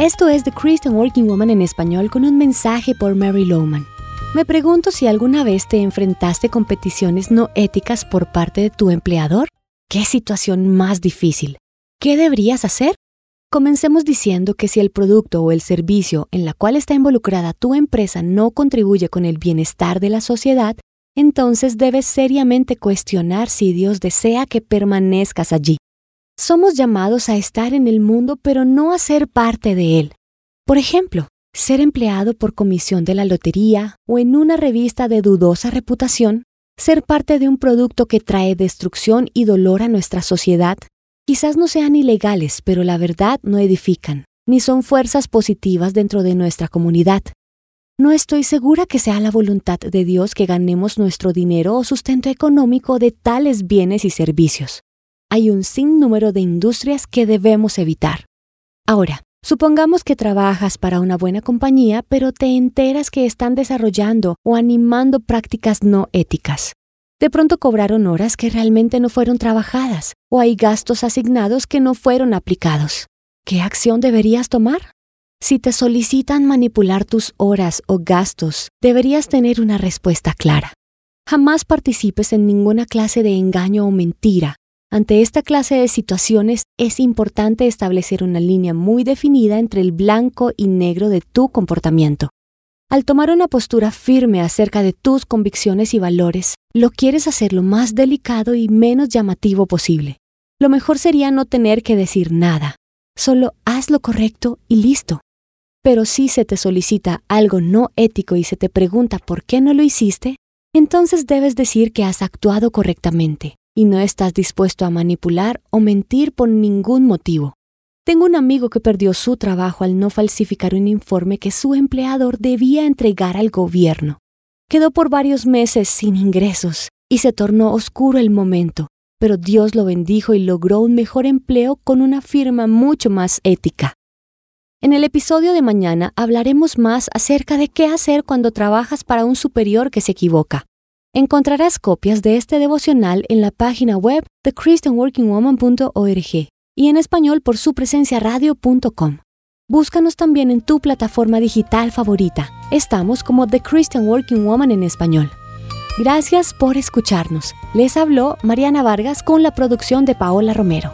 Esto es The Christian Working Woman en español con un mensaje por Mary Lowman. Me pregunto si alguna vez te enfrentaste con peticiones no éticas por parte de tu empleador. ¿Qué situación más difícil? ¿Qué deberías hacer? Comencemos diciendo que si el producto o el servicio en la cual está involucrada tu empresa no contribuye con el bienestar de la sociedad, entonces debes seriamente cuestionar si Dios desea que permanezcas allí. Somos llamados a estar en el mundo pero no a ser parte de él. Por ejemplo, ser empleado por comisión de la lotería o en una revista de dudosa reputación, ser parte de un producto que trae destrucción y dolor a nuestra sociedad, quizás no sean ilegales, pero la verdad no edifican, ni son fuerzas positivas dentro de nuestra comunidad. No estoy segura que sea la voluntad de Dios que ganemos nuestro dinero o sustento económico de tales bienes y servicios hay un sinnúmero de industrias que debemos evitar. Ahora, supongamos que trabajas para una buena compañía, pero te enteras que están desarrollando o animando prácticas no éticas. De pronto cobraron horas que realmente no fueron trabajadas o hay gastos asignados que no fueron aplicados. ¿Qué acción deberías tomar? Si te solicitan manipular tus horas o gastos, deberías tener una respuesta clara. Jamás participes en ninguna clase de engaño o mentira ante esta clase de situaciones es importante establecer una línea muy definida entre el blanco y negro de tu comportamiento. Al tomar una postura firme acerca de tus convicciones y valores, lo quieres hacer lo más delicado y menos llamativo posible. Lo mejor sería no tener que decir nada, solo haz lo correcto y listo. Pero si se te solicita algo no ético y se te pregunta por qué no lo hiciste, entonces debes decir que has actuado correctamente y no estás dispuesto a manipular o mentir por ningún motivo. Tengo un amigo que perdió su trabajo al no falsificar un informe que su empleador debía entregar al gobierno. Quedó por varios meses sin ingresos y se tornó oscuro el momento, pero Dios lo bendijo y logró un mejor empleo con una firma mucho más ética. En el episodio de mañana hablaremos más acerca de qué hacer cuando trabajas para un superior que se equivoca. Encontrarás copias de este devocional en la página web de christianworkingwoman.org y en español por su presencia radio.com. Búscanos también en tu plataforma digital favorita. Estamos como The Christian Working Woman en español. Gracias por escucharnos. Les habló Mariana Vargas con la producción de Paola Romero.